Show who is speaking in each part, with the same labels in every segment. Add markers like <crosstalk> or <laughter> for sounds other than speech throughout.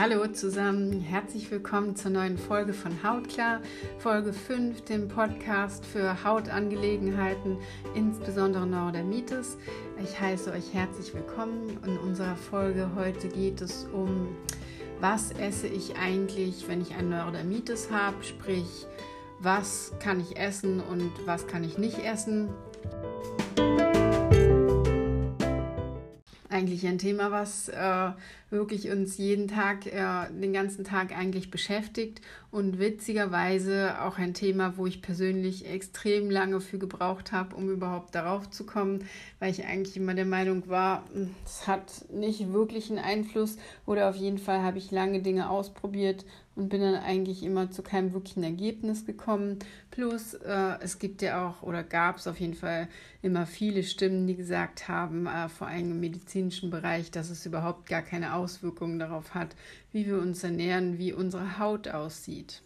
Speaker 1: Hallo zusammen, herzlich willkommen zur neuen Folge von Hautklar, Folge 5, dem Podcast für Hautangelegenheiten, insbesondere Neurodermitis. Ich heiße euch herzlich willkommen. In unserer Folge heute geht es um, was esse ich eigentlich, wenn ich ein Neurodermitis habe, sprich, was kann ich essen und was kann ich nicht essen. eigentlich ein Thema, was äh, wirklich uns jeden Tag, äh, den ganzen Tag eigentlich beschäftigt und witzigerweise auch ein Thema, wo ich persönlich extrem lange für gebraucht habe, um überhaupt darauf zu kommen, weil ich eigentlich immer der Meinung war, hm, es hat nicht wirklich einen Einfluss oder auf jeden Fall habe ich lange Dinge ausprobiert und bin dann eigentlich immer zu keinem wirklichen Ergebnis gekommen. Plus äh, es gibt ja auch oder gab es auf jeden Fall immer viele Stimmen, die gesagt haben, äh, vor allem im medizinischen Bereich, dass es überhaupt gar keine Auswirkungen darauf hat, wie wir uns ernähren, wie unsere Haut aussieht.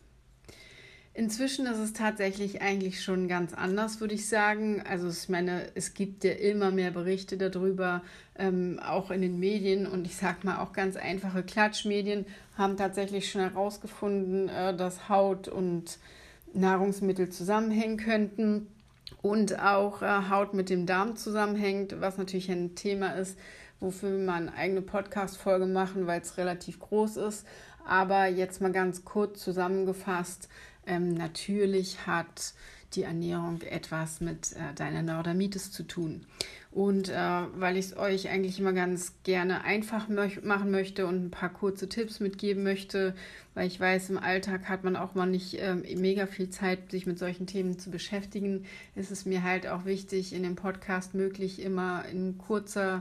Speaker 1: Inzwischen ist es tatsächlich eigentlich schon ganz anders, würde ich sagen. Also ich meine, es gibt ja immer mehr Berichte darüber, ähm, auch in den Medien und ich sage mal auch ganz einfache Klatschmedien haben tatsächlich schon herausgefunden, äh, dass Haut und Nahrungsmittel zusammenhängen könnten und auch äh, Haut mit dem Darm zusammenhängt, was natürlich ein Thema ist, wofür wir eine eigene Podcast-Folge machen, weil es relativ groß ist. Aber jetzt mal ganz kurz zusammengefasst, ähm, natürlich hat die Ernährung etwas mit äh, deiner Neurodermitis zu tun. Und äh, weil ich es euch eigentlich immer ganz gerne einfach mö machen möchte und ein paar kurze Tipps mitgeben möchte, weil ich weiß, im Alltag hat man auch mal nicht äh, mega viel Zeit, sich mit solchen Themen zu beschäftigen, ist es mir halt auch wichtig, in dem Podcast möglich immer in kurzer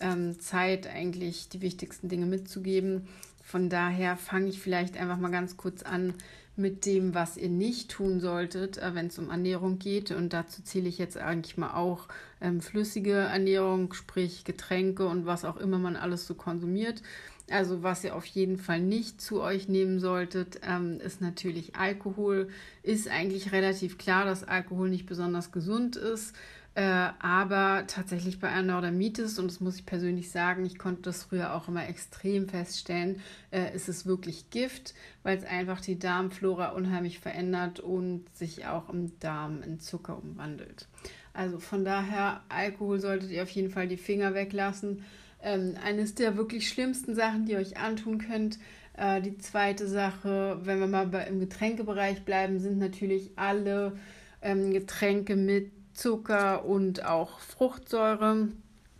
Speaker 1: ähm, Zeit eigentlich die wichtigsten Dinge mitzugeben. Von daher fange ich vielleicht einfach mal ganz kurz an mit dem, was ihr nicht tun solltet, äh, wenn es um Ernährung geht. Und dazu zähle ich jetzt eigentlich mal auch ähm, flüssige Ernährung, sprich Getränke und was auch immer man alles so konsumiert. Also was ihr auf jeden Fall nicht zu euch nehmen solltet, ähm, ist natürlich Alkohol. Ist eigentlich relativ klar, dass Alkohol nicht besonders gesund ist. Äh, aber tatsächlich bei einer Neurodermitis, und das muss ich persönlich sagen, ich konnte das früher auch immer extrem feststellen, äh, ist es wirklich Gift, weil es einfach die Darmflora unheimlich verändert und sich auch im Darm in Zucker umwandelt. Also von daher, Alkohol solltet ihr auf jeden Fall die Finger weglassen. Ähm, eines der wirklich schlimmsten Sachen, die ihr euch antun könnt. Äh, die zweite Sache, wenn wir mal bei, im Getränkebereich bleiben, sind natürlich alle ähm, Getränke mit Zucker und auch Fruchtsäure.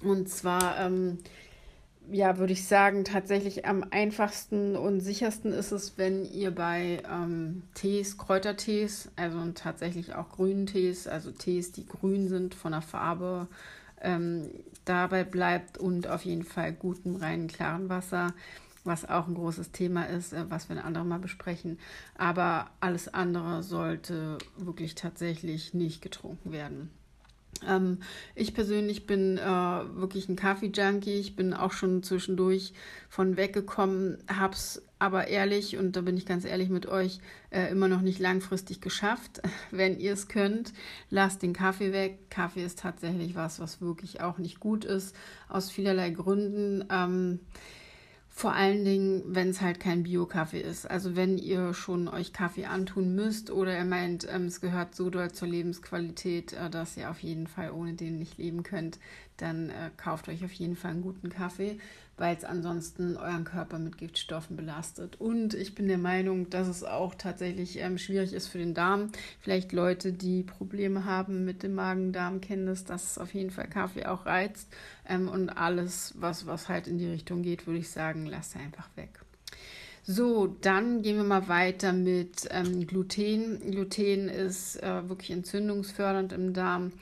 Speaker 1: Und zwar, ähm, ja, würde ich sagen, tatsächlich am einfachsten und sichersten ist es, wenn ihr bei ähm, Tees, Kräutertees, also tatsächlich auch grünen Tees, also Tees, die grün sind von der Farbe, ähm, dabei bleibt und auf jeden Fall gutem, reinen, klaren Wasser was auch ein großes Thema ist, äh, was wir ein anderes Mal besprechen. Aber alles andere sollte wirklich tatsächlich nicht getrunken werden. Ähm, ich persönlich bin äh, wirklich ein Kaffee-Junkie. Ich bin auch schon zwischendurch von weggekommen, habe es aber ehrlich, und da bin ich ganz ehrlich mit euch, äh, immer noch nicht langfristig geschafft. <laughs> Wenn ihr es könnt, lasst den Kaffee weg. Kaffee ist tatsächlich was, was wirklich auch nicht gut ist, aus vielerlei Gründen. Ähm, vor allen Dingen, wenn es halt kein Bio-Kaffee ist. Also wenn ihr schon euch Kaffee antun müsst oder ihr meint, ähm, es gehört so doll zur Lebensqualität, äh, dass ihr auf jeden Fall ohne den nicht leben könnt, dann äh, kauft euch auf jeden Fall einen guten Kaffee weil es ansonsten euren Körper mit Giftstoffen belastet. Und ich bin der Meinung, dass es auch tatsächlich ähm, schwierig ist für den Darm. Vielleicht Leute, die Probleme haben mit dem Magen-Darm, kennen das, dass auf jeden Fall Kaffee auch reizt. Ähm, und alles, was, was halt in die Richtung geht, würde ich sagen, lasst einfach weg. So, dann gehen wir mal weiter mit ähm, Gluten. Gluten ist äh, wirklich entzündungsfördernd im Darm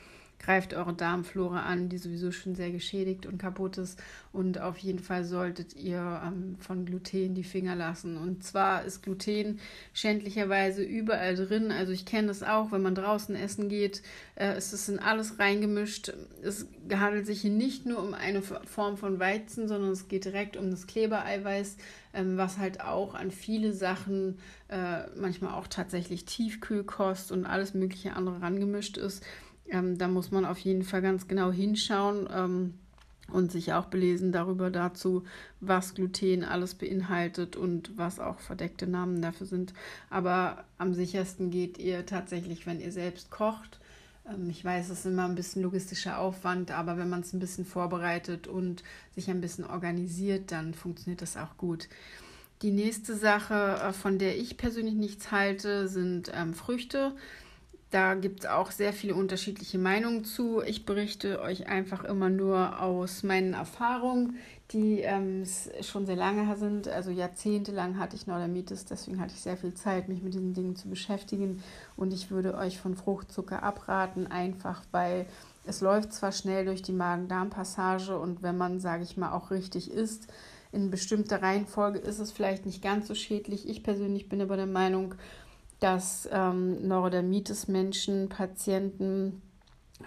Speaker 1: greift eure Darmflora an, die sowieso schon sehr geschädigt und kaputt ist. Und auf jeden Fall solltet ihr ähm, von Gluten die Finger lassen. Und zwar ist Gluten schändlicherweise überall drin. Also ich kenne das auch, wenn man draußen essen geht, äh, ist es in alles reingemischt. Es handelt sich hier nicht nur um eine Form von Weizen, sondern es geht direkt um das Klebereiweiß, ähm, was halt auch an viele Sachen, äh, manchmal auch tatsächlich Tiefkühlkost und alles mögliche andere rangemischt ist. Ähm, da muss man auf jeden Fall ganz genau hinschauen. Ähm, und sich auch belesen darüber dazu, was Gluten alles beinhaltet und was auch verdeckte Namen dafür sind. Aber am sichersten geht ihr tatsächlich, wenn ihr selbst kocht. Ähm, ich weiß, es ist immer ein bisschen logistischer Aufwand, aber wenn man es ein bisschen vorbereitet und sich ein bisschen organisiert, dann funktioniert das auch gut. Die nächste Sache, äh, von der ich persönlich nichts halte, sind ähm, Früchte. Da gibt es auch sehr viele unterschiedliche Meinungen zu. Ich berichte euch einfach immer nur aus meinen Erfahrungen, die ähm, schon sehr lange sind. Also jahrzehntelang hatte ich Neurodermitis, deswegen hatte ich sehr viel Zeit, mich mit diesen Dingen zu beschäftigen. Und ich würde euch von Fruchtzucker abraten, einfach weil es läuft zwar schnell durch die Magen-Darm-Passage und wenn man, sage ich mal, auch richtig isst, in bestimmter Reihenfolge ist es vielleicht nicht ganz so schädlich. Ich persönlich bin aber der Meinung, dass ähm, Neurodermitis-Menschen, Patienten,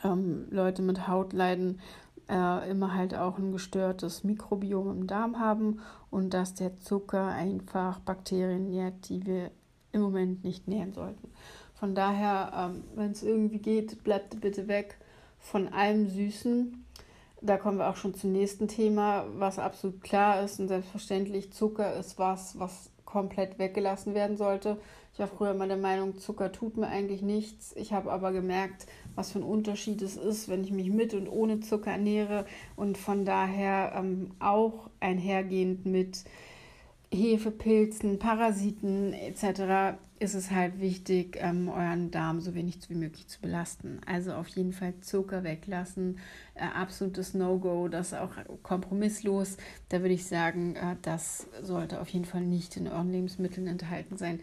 Speaker 1: ähm, Leute mit Hautleiden äh, immer halt auch ein gestörtes Mikrobiom im Darm haben und dass der Zucker einfach Bakterien nährt, die wir im Moment nicht nähren sollten. Von daher, ähm, wenn es irgendwie geht, bleibt bitte weg von allem Süßen. Da kommen wir auch schon zum nächsten Thema, was absolut klar ist und selbstverständlich Zucker ist was, was komplett weggelassen werden sollte. Ich war früher immer der Meinung, Zucker tut mir eigentlich nichts. Ich habe aber gemerkt, was für ein Unterschied es ist, wenn ich mich mit und ohne Zucker ernähre und von daher ähm, auch einhergehend mit Hefepilzen, Parasiten etc. ist es halt wichtig, ähm, euren Darm so wenig wie möglich zu belasten. Also auf jeden Fall Zucker weglassen, äh, absolutes No-Go, das auch kompromisslos. Da würde ich sagen, äh, das sollte auf jeden Fall nicht in euren Lebensmitteln enthalten sein.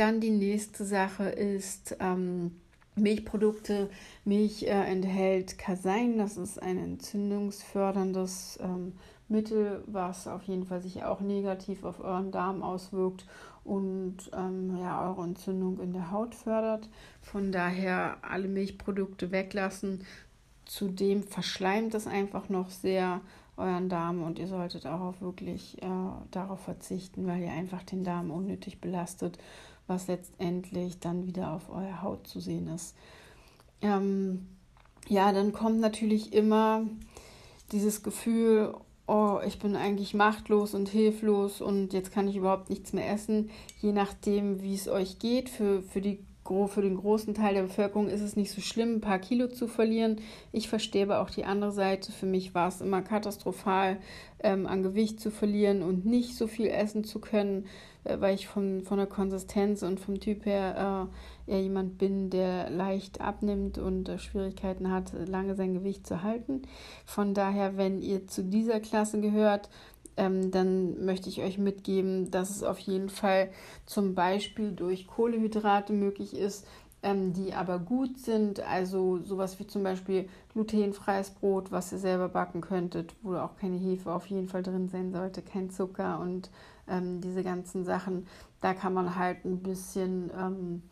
Speaker 1: Dann die nächste Sache ist ähm, Milchprodukte. Milch äh, enthält Casein, das ist ein entzündungsförderndes ähm, Mittel, was auf jeden Fall sich auch negativ auf euren Darm auswirkt und ähm, ja, eure Entzündung in der Haut fördert. Von daher alle Milchprodukte weglassen. Zudem verschleimt es einfach noch sehr euren Darm und ihr solltet auch wirklich äh, darauf verzichten, weil ihr einfach den Darm unnötig belastet, was letztendlich dann wieder auf eurer Haut zu sehen ist. Ähm, ja, dann kommt natürlich immer dieses Gefühl, oh, ich bin eigentlich machtlos und hilflos und jetzt kann ich überhaupt nichts mehr essen. Je nachdem, wie es euch geht, für, für, die, für den großen Teil der Bevölkerung ist es nicht so schlimm, ein paar Kilo zu verlieren. Ich verstehe aber auch die andere Seite. Für mich war es immer katastrophal, ähm, an Gewicht zu verlieren und nicht so viel essen zu können. Äh, weil ich von, von der Konsistenz und vom Typ her äh, eher jemand bin, der leicht abnimmt und äh, Schwierigkeiten hat, lange sein Gewicht zu halten. Von daher, wenn ihr zu dieser Klasse gehört, ähm, dann möchte ich euch mitgeben, dass es auf jeden Fall zum Beispiel durch Kohlehydrate möglich ist, ähm, die aber gut sind. Also sowas wie zum Beispiel glutenfreies Brot, was ihr selber backen könntet, wo auch keine Hefe auf jeden Fall drin sein sollte, kein Zucker und ähm, diese ganzen Sachen. Da kann man halt ein bisschen ähm,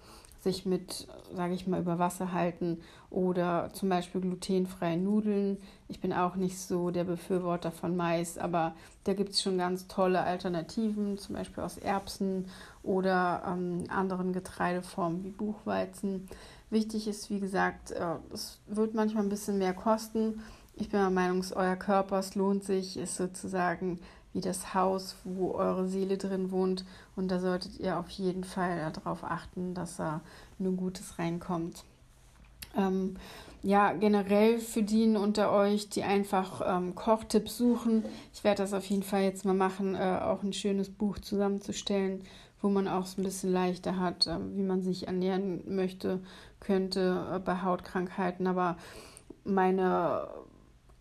Speaker 1: sich mit, sage ich mal, über Wasser halten oder zum Beispiel glutenfreie Nudeln. Ich bin auch nicht so der Befürworter von Mais, aber da gibt es schon ganz tolle Alternativen, zum Beispiel aus Erbsen oder ähm, anderen Getreideformen wie Buchweizen. Wichtig ist, wie gesagt, äh, es wird manchmal ein bisschen mehr kosten. Ich bin der Meinung, euer Körper, es lohnt sich, ist sozusagen wie das Haus, wo eure Seele drin wohnt. Und da solltet ihr auf jeden Fall darauf achten, dass da nur Gutes reinkommt. Ähm, ja, generell für die unter euch, die einfach ähm, Kochtipps suchen, ich werde das auf jeden Fall jetzt mal machen, äh, auch ein schönes Buch zusammenzustellen, wo man auch so ein bisschen leichter hat, äh, wie man sich ernähren möchte, könnte äh, bei Hautkrankheiten. Aber meine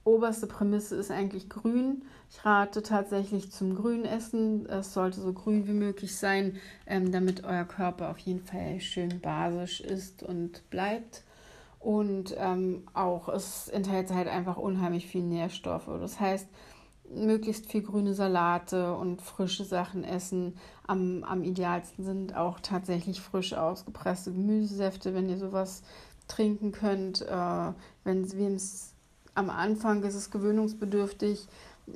Speaker 1: oberste Prämisse ist eigentlich grün. Ich rate tatsächlich zum Grünessen. Es sollte so grün wie möglich sein, ähm, damit euer Körper auf jeden Fall schön basisch ist und bleibt. Und ähm, auch es enthält halt einfach unheimlich viel Nährstoffe. Das heißt, möglichst viel grüne Salate und frische Sachen essen. Am, am idealsten sind auch tatsächlich frisch ausgepresste Gemüsesäfte, wenn ihr sowas trinken könnt. Äh, wenn es am Anfang ist es gewöhnungsbedürftig,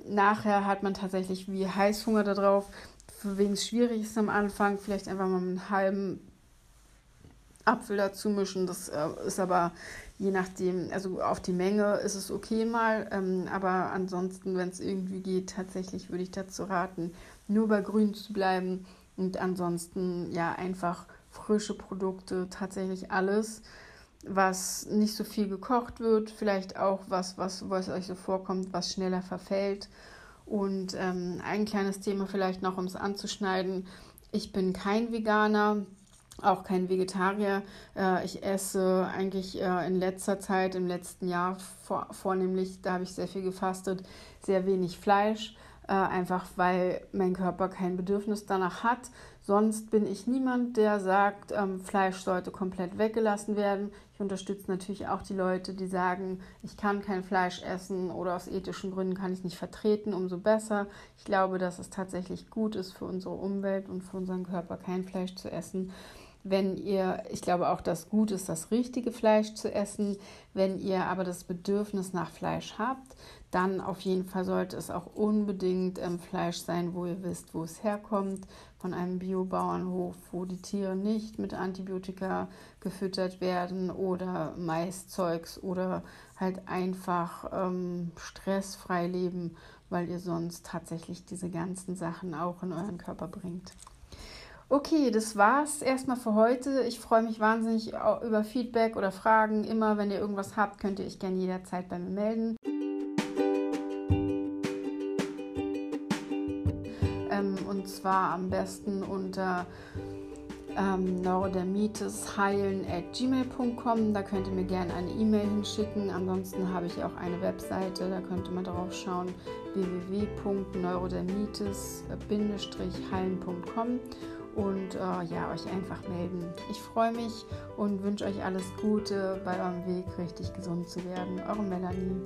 Speaker 1: nachher hat man tatsächlich wie Heißhunger darauf. Für wen es schwierig ist am Anfang, vielleicht einfach mal einen halben Apfel dazu mischen. Das äh, ist aber je nachdem, also auf die Menge ist es okay mal, ähm, aber ansonsten, wenn es irgendwie geht, tatsächlich würde ich dazu raten, nur bei Grün zu bleiben und ansonsten ja einfach frische Produkte, tatsächlich alles, was nicht so viel gekocht wird, vielleicht auch was, was, was euch so vorkommt, was schneller verfällt. Und ähm, ein kleines Thema vielleicht noch, um es anzuschneiden. Ich bin kein Veganer, auch kein Vegetarier. Äh, ich esse eigentlich äh, in letzter Zeit, im letzten Jahr vor, vornehmlich, da habe ich sehr viel gefastet, sehr wenig Fleisch, äh, einfach weil mein Körper kein Bedürfnis danach hat. Sonst bin ich niemand, der sagt, ähm, Fleisch sollte komplett weggelassen werden. Ich unterstütze natürlich auch die Leute, die sagen, ich kann kein Fleisch essen oder aus ethischen Gründen kann ich nicht vertreten, umso besser. Ich glaube, dass es tatsächlich gut ist für unsere Umwelt und für unseren Körper, kein Fleisch zu essen. Wenn ihr, ich glaube auch, dass gut ist, das richtige Fleisch zu essen. Wenn ihr aber das Bedürfnis nach Fleisch habt, dann auf jeden Fall sollte es auch unbedingt ähm, Fleisch sein, wo ihr wisst, wo es herkommt, von einem Biobauernhof, wo die Tiere nicht mit Antibiotika gefüttert werden oder Maiszeugs oder halt einfach ähm, stressfrei leben, weil ihr sonst tatsächlich diese ganzen Sachen auch in euren Körper bringt. Okay, das war's erstmal für heute. Ich freue mich wahnsinnig über Feedback oder Fragen. Immer, wenn ihr irgendwas habt, könnt ihr euch gerne jederzeit bei mir melden. Ähm, und zwar am besten unter ähm, neurodermitis heilen at gmail.com. Da könnt ihr mir gerne eine E-Mail hinschicken. Ansonsten habe ich auch eine Webseite, da könnt ihr mal drauf schauen: www.neurodermitis-heilen.com und äh, ja, euch einfach melden. Ich freue mich und wünsche euch alles Gute bei eurem Weg, richtig gesund zu werden. Eure Melanie.